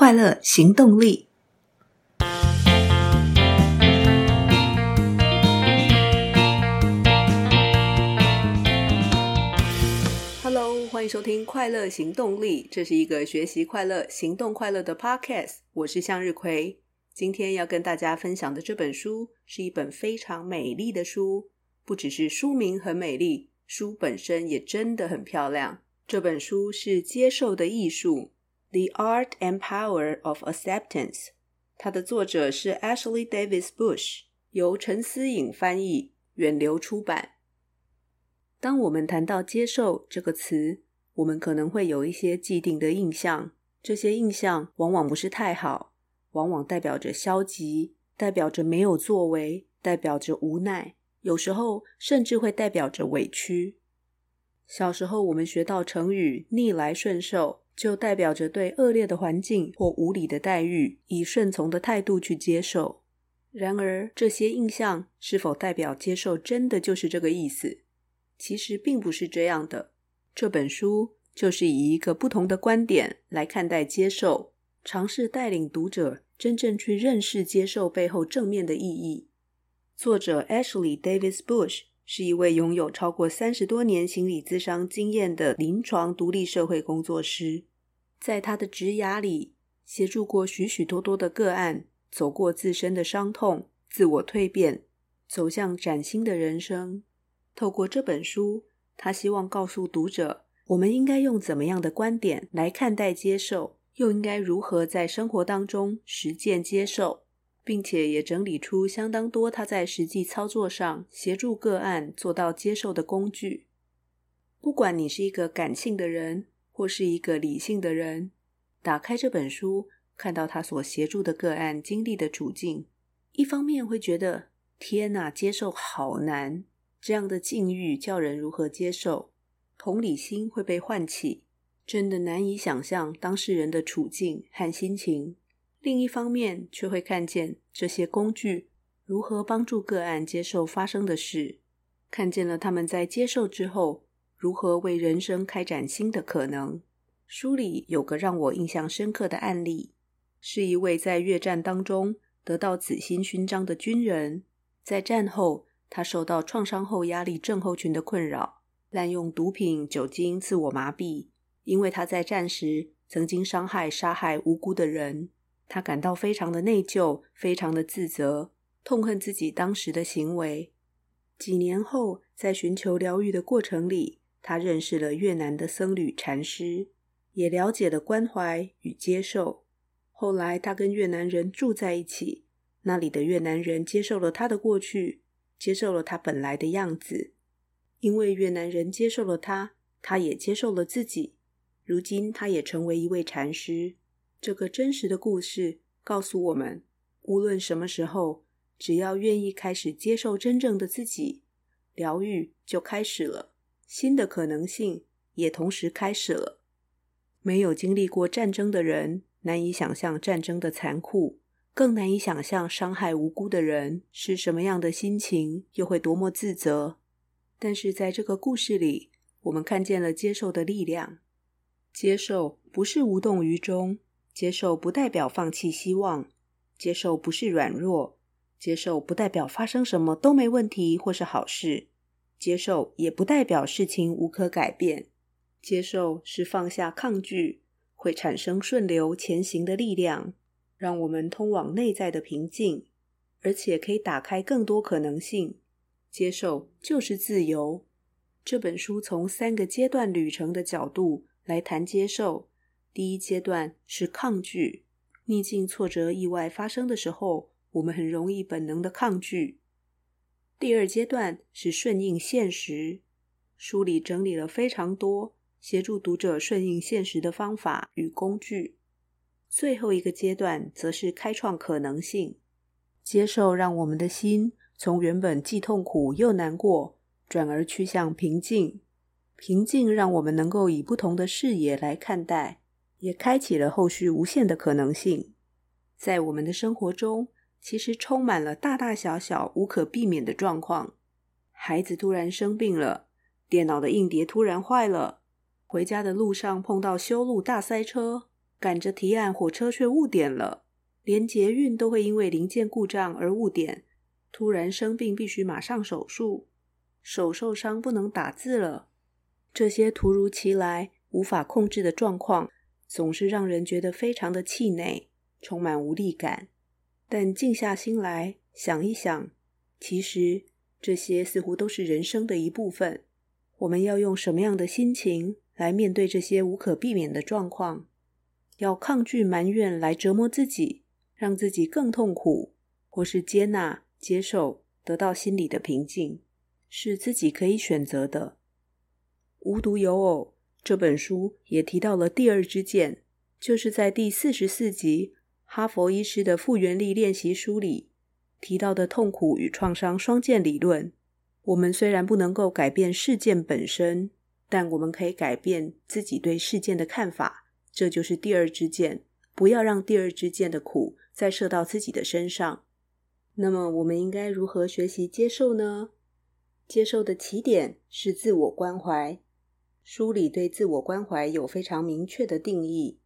快乐行动力。Hello，欢迎收听《快乐行动力》，这是一个学习快乐、行动快乐的 Podcast。我是向日葵，今天要跟大家分享的这本书是一本非常美丽的书，不只是书名很美丽，书本身也真的很漂亮。这本书是《接受的艺术》（The Art and Power of Acceptance），它的作者是 Ashley Davis Bush，由陈思颖翻译，远流出版。当我们谈到“接受”这个词，我们可能会有一些既定的印象，这些印象往往不是太好，往往代表着消极，代表着没有作为，代表着无奈，有时候甚至会代表着委屈。小时候，我们学到成语“逆来顺受”，就代表着对恶劣的环境或无理的待遇，以顺从的态度去接受。然而，这些印象是否代表接受真的就是这个意思？其实并不是这样的。这本书就是以一个不同的观点来看待接受，尝试带领读者真正去认识接受背后正面的意义。作者 Ashley Davis Bush。是一位拥有超过三十多年心理咨商经验的临床独立社会工作师，在他的职涯里，协助过许许多多的个案，走过自身的伤痛，自我蜕变，走向崭新的人生。透过这本书，他希望告诉读者，我们应该用怎么样的观点来看待接受，又应该如何在生活当中实践接受。并且也整理出相当多他在实际操作上协助个案做到接受的工具。不管你是一个感性的人，或是一个理性的人，打开这本书，看到他所协助的个案经历的处境，一方面会觉得天哪，接受好难，这样的境遇叫人如何接受？同理心会被唤起，真的难以想象当事人的处境和心情。另一方面，却会看见这些工具如何帮助个案接受发生的事，看见了他们在接受之后如何为人生开展新的可能。书里有个让我印象深刻的案例，是一位在越战当中得到紫心勋章的军人，在战后他受到创伤后压力症候群的困扰，滥用毒品、酒精、自我麻痹，因为他在战时曾经伤害、杀害无辜的人。他感到非常的内疚，非常的自责，痛恨自己当时的行为。几年后，在寻求疗愈的过程里，他认识了越南的僧侣禅师，也了解了关怀与接受。后来，他跟越南人住在一起，那里的越南人接受了他的过去，接受了他本来的样子。因为越南人接受了他，他也接受了自己。如今，他也成为一位禅师。这个真实的故事告诉我们，无论什么时候，只要愿意开始接受真正的自己，疗愈就开始了，新的可能性也同时开始了。没有经历过战争的人，难以想象战争的残酷，更难以想象伤害无辜的人是什么样的心情，又会多么自责。但是在这个故事里，我们看见了接受的力量。接受不是无动于衷。接受不代表放弃希望，接受不是软弱，接受不代表发生什么都没问题或是好事，接受也不代表事情无可改变。接受是放下抗拒，会产生顺流前行的力量，让我们通往内在的平静，而且可以打开更多可能性。接受就是自由。这本书从三个阶段旅程的角度来谈接受。第一阶段是抗拒，逆境、挫折、意外发生的时候，我们很容易本能的抗拒。第二阶段是顺应现实，书里整理了非常多协助读者顺应现实的方法与工具。最后一个阶段则是开创可能性，接受让我们的心从原本既痛苦又难过，转而趋向平静。平静让我们能够以不同的视野来看待。也开启了后续无限的可能性。在我们的生活中，其实充满了大大小小无可避免的状况。孩子突然生病了，电脑的硬碟突然坏了，回家的路上碰到修路大塞车，赶着提案，火车却误点了，连捷运都会因为零件故障而误点。突然生病，必须马上手术，手受伤不能打字了。这些突如其来、无法控制的状况，总是让人觉得非常的气馁，充满无力感。但静下心来想一想，其实这些似乎都是人生的一部分。我们要用什么样的心情来面对这些无可避免的状况？要抗拒埋怨来折磨自己，让自己更痛苦，或是接纳、接受，得到心里的平静，是自己可以选择的。无独有偶，这本书也提到了第二支箭，就是在第四十四集《哈佛医师的复原力练习书》里提到的痛苦与创伤双剑理论。我们虽然不能够改变事件本身，但我们可以改变自己对事件的看法。这就是第二支箭，不要让第二支箭的苦再射到自己的身上。那么，我们应该如何学习接受呢？接受的起点是自我关怀。书里对自我关怀有非常明确的定义：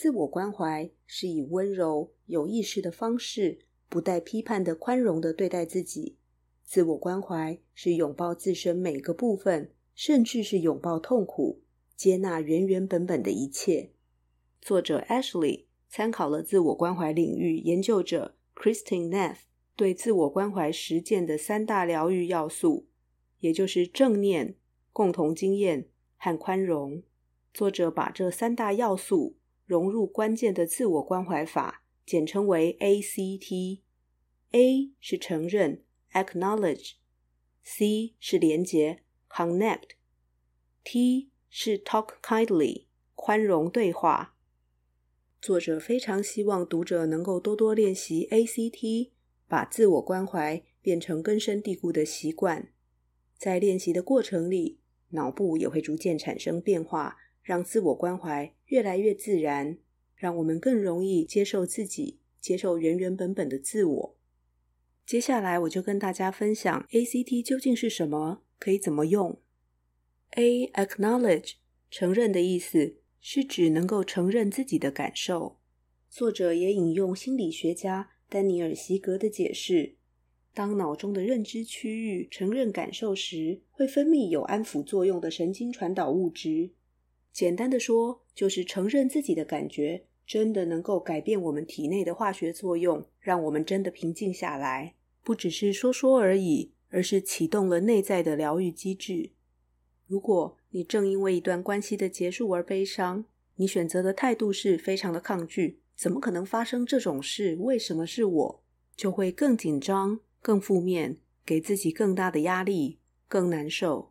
自我关怀是以温柔、有意识的方式，不带批判的宽容的对待自己。自我关怀是拥抱自身每个部分，甚至是拥抱痛苦。接纳原原本本的一切。作者 Ashley 参考了自我关怀领域研究者 Kristin Neff 对自我关怀实践的三大疗愈要素，也就是正念、共同经验和宽容。作者把这三大要素融入关键的自我关怀法，简称为 ACT。A 是承认 （Acknowledge），C 是连结 （Connect），T 是 talk kindly，宽容对话。作者非常希望读者能够多多练习 ACT，把自我关怀变成根深蒂固的习惯。在练习的过程里，脑部也会逐渐产生变化，让自我关怀越来越自然，让我们更容易接受自己，接受原原本本的自我。接下来，我就跟大家分享 ACT 究竟是什么，可以怎么用。A acknowledge 承认的意思是指能够承认自己的感受。作者也引用心理学家丹尼尔·席格的解释：当脑中的认知区域承认感受时，会分泌有安抚作用的神经传导物质。简单的说，就是承认自己的感觉真的能够改变我们体内的化学作用，让我们真的平静下来，不只是说说而已，而是启动了内在的疗愈机制。如果你正因为一段关系的结束而悲伤，你选择的态度是非常的抗拒，怎么可能发生这种事？为什么是我？就会更紧张、更负面，给自己更大的压力，更难受。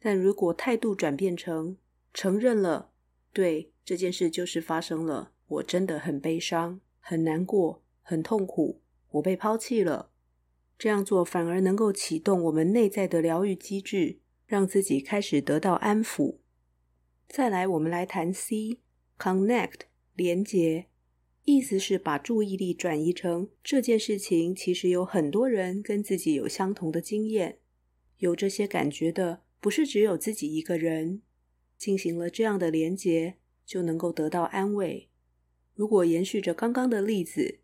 但如果态度转变成承认了，对，这件事就是发生了，我真的很悲伤、很难过、很痛苦，我被抛弃了。这样做反而能够启动我们内在的疗愈机制。让自己开始得到安抚。再来，我们来谈 C，connect 连结，意思是把注意力转移成这件事情，其实有很多人跟自己有相同的经验，有这些感觉的不是只有自己一个人。进行了这样的连结，就能够得到安慰。如果延续着刚刚的例子，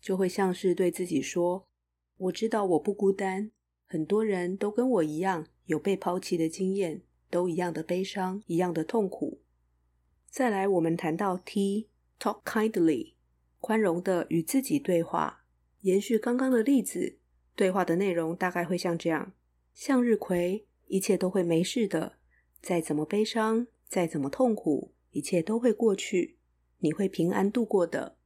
就会像是对自己说：“我知道我不孤单，很多人都跟我一样。”有被抛弃的经验，都一样的悲伤，一样的痛苦。再来，我们谈到 T，talk kindly，宽容的与自己对话。延续刚刚的例子，对话的内容大概会像这样：向日葵，一切都会没事的。再怎么悲伤，再怎么痛苦，一切都会过去，你会平安度过的。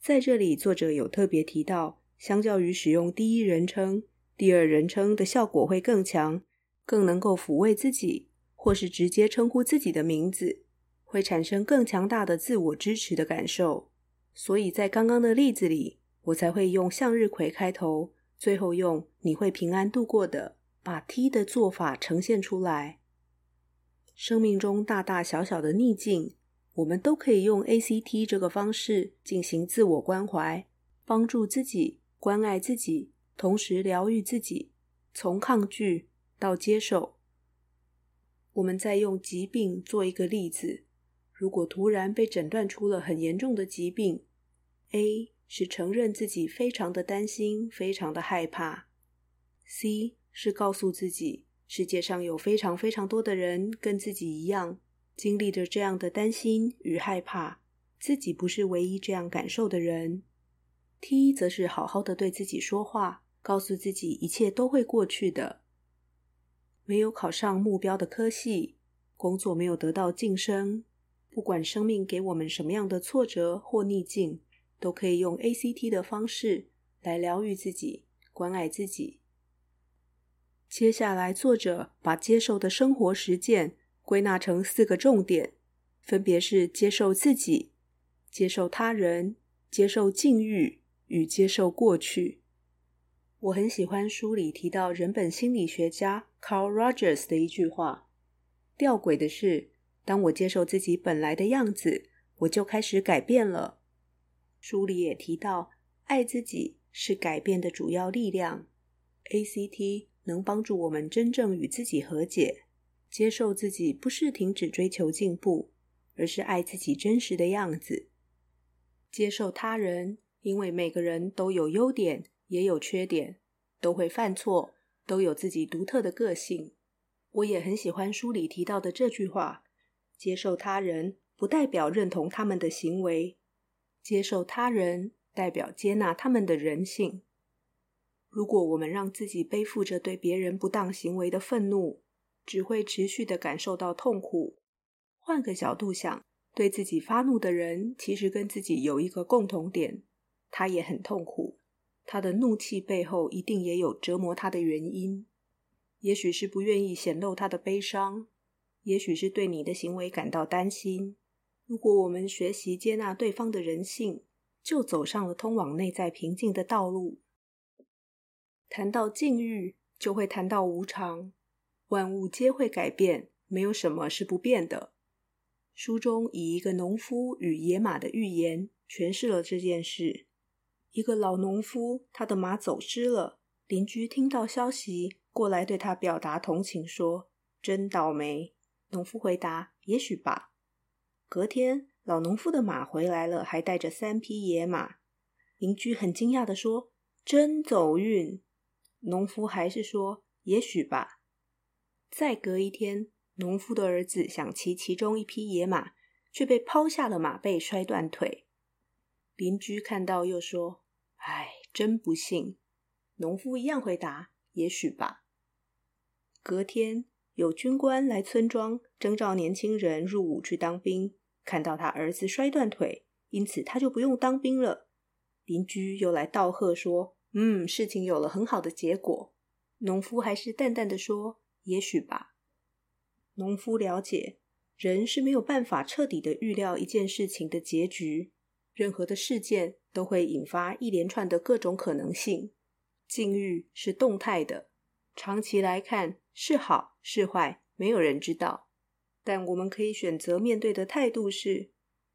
在这里，作者有特别提到，相较于使用第一人称。第二人称的效果会更强，更能够抚慰自己，或是直接称呼自己的名字，会产生更强大的自我支持的感受。所以在刚刚的例子里，我才会用向日葵开头，最后用你会平安度过的，把 T 的做法呈现出来。生命中大大小小的逆境，我们都可以用 ACT 这个方式进行自我关怀，帮助自己，关爱自己。同时疗愈自己，从抗拒到接受。我们再用疾病做一个例子。如果突然被诊断出了很严重的疾病，A 是承认自己非常的担心，非常的害怕；C 是告诉自己，世界上有非常非常多的人跟自己一样，经历着这样的担心与害怕，自己不是唯一这样感受的人。T 则是好好的对自己说话，告诉自己一切都会过去的。没有考上目标的科系，工作没有得到晋升，不管生命给我们什么样的挫折或逆境，都可以用 ACT 的方式来疗愈自己、关爱自己。接下来，作者把接受的生活实践归纳成四个重点，分别是接受自己、接受他人、接受境遇与接受过去。我很喜欢书里提到人本心理学家 Carl Rogers 的一句话：“吊诡的是，当我接受自己本来的样子，我就开始改变了。”书里也提到，爱自己是改变的主要力量。ACT 能帮助我们真正与自己和解，接受自己不是停止追求进步，而是爱自己真实的样子。接受他人，因为每个人都有优点。也有缺点，都会犯错，都有自己独特的个性。我也很喜欢书里提到的这句话：接受他人，不代表认同他们的行为；接受他人，代表接纳他们的人性。如果我们让自己背负着对别人不当行为的愤怒，只会持续的感受到痛苦。换个角度想，对自己发怒的人，其实跟自己有一个共同点，他也很痛苦。他的怒气背后一定也有折磨他的原因，也许是不愿意显露他的悲伤，也许是对你的行为感到担心。如果我们学习接纳对方的人性，就走上了通往内在平静的道路。谈到境遇，就会谈到无常，万物皆会改变，没有什么是不变的。书中以一个农夫与野马的寓言诠释了这件事。一个老农夫，他的马走失了。邻居听到消息，过来对他表达同情，说：“真倒霉。”农夫回答：“也许吧。”隔天，老农夫的马回来了，还带着三匹野马。邻居很惊讶地说：“真走运。”农夫还是说：“也许吧。”再隔一天，农夫的儿子想骑其中一匹野马，却被抛下了马背，摔断腿。邻居看到，又说：“哎，真不幸。”农夫一样回答：“也许吧。”隔天，有军官来村庄征召年轻人入伍去当兵，看到他儿子摔断腿，因此他就不用当兵了。邻居又来道贺说：“嗯，事情有了很好的结果。”农夫还是淡淡的说：“也许吧。”农夫了解，人是没有办法彻底的预料一件事情的结局。任何的事件都会引发一连串的各种可能性。境遇是动态的，长期来看是好是坏，没有人知道。但我们可以选择面对的态度是：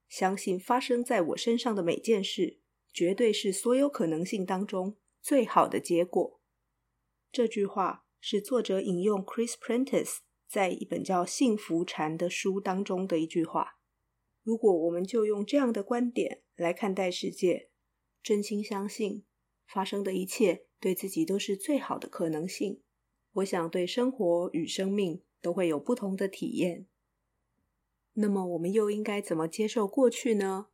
相信发生在我身上的每件事，绝对是所有可能性当中最好的结果。这句话是作者引用 Chris Prentice 在一本叫《幸福禅》的书当中的一句话。如果我们就用这样的观点来看待世界，真心相信发生的一切对自己都是最好的可能性，我想对生活与生命都会有不同的体验。那么，我们又应该怎么接受过去呢？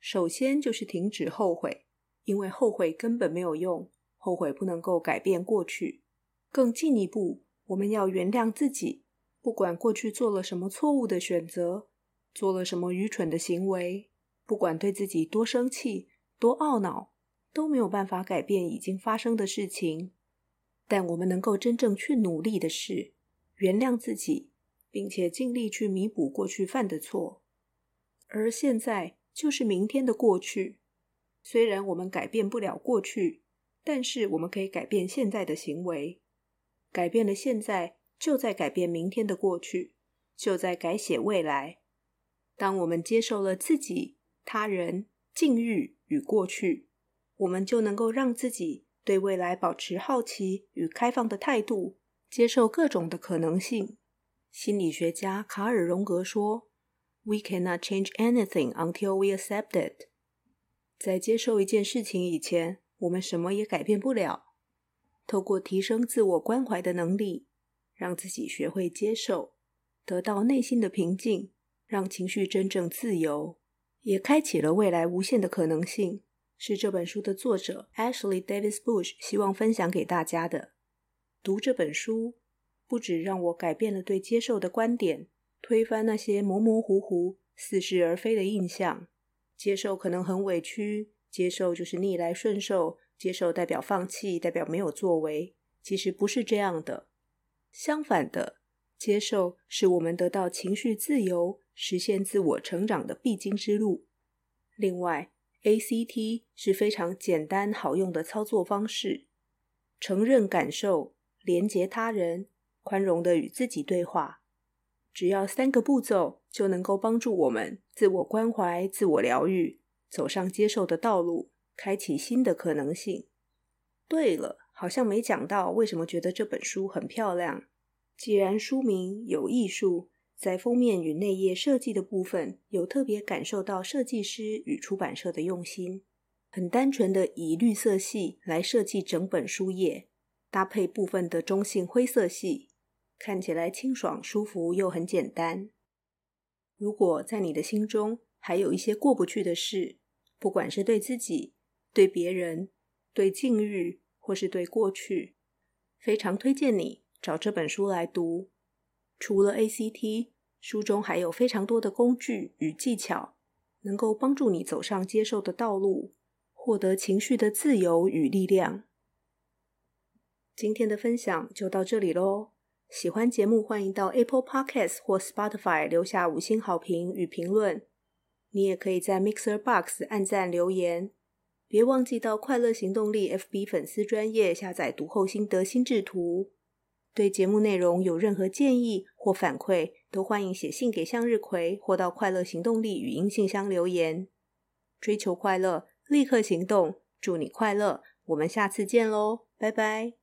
首先就是停止后悔，因为后悔根本没有用，后悔不能够改变过去。更进一步，我们要原谅自己，不管过去做了什么错误的选择。做了什么愚蠢的行为，不管对自己多生气、多懊恼，都没有办法改变已经发生的事情。但我们能够真正去努力的是，原谅自己，并且尽力去弥补过去犯的错。而现在就是明天的过去。虽然我们改变不了过去，但是我们可以改变现在的行为。改变了现在，就在改变明天的过去，就在改写未来。当我们接受了自己、他人、境遇与过去，我们就能够让自己对未来保持好奇与开放的态度，接受各种的可能性。心理学家卡尔荣格说：“ We cannot change anything until we accept it。在接受一件事情以前，我们什么也改变不了。透过提升自我关怀的能力，让自己学会接受，得到内心的平静，让情绪真正自由，也开启了未来无限的可能性。是这本书的作者 Ashley Davis Bush 希望分享给大家的。读这本书，不止让我改变了对接受的观点，推翻那些模模糊糊、似是而非的印象。接受可能很委屈，接受就是逆来顺受，接受代表放弃，代表没有作为。其实不是这样的，相反的，接受是我们得到情绪自由、实现自我成长的必经之路。另外，ACT 是非常简单好用的操作方式，承认感受，连结他人，宽容的与自己对话。只要三个步骤，就能够帮助我们自我关怀、自我疗愈，走上接受的道路，开启新的可能性。对了，好像没讲到为什么觉得这本书很漂亮。既然书名有艺术。在封面与内页设计的部分，有特别感受到设计师与出版社的用心。很单纯的以绿色系来设计整本书页，搭配部分的中性灰色系，看起来清爽舒服又很简单。如果在你的心中还有一些过不去的事，不管是对自己、对别人、对境遇，或是对过去，非常推荐你找这本书来读。除了 ACT，书中还有非常多的工具与技巧，能够帮助你走上接受的道路，获得情绪的自由与力量。今天的分享就到这里喽。喜欢节目，欢迎到 Apple Podcast 或 Spotify 留下五星好评与评论。你也可以在 Mixer Box 按赞留言。别忘记到快乐行动力 FB 粉丝专页下载读后心得心智图。对节目内容有任何建议或反馈，都欢迎写信给向日葵，或到快乐行动力语音信箱留言。追求快乐，立刻行动，祝你快乐！我们下次见喽，拜拜。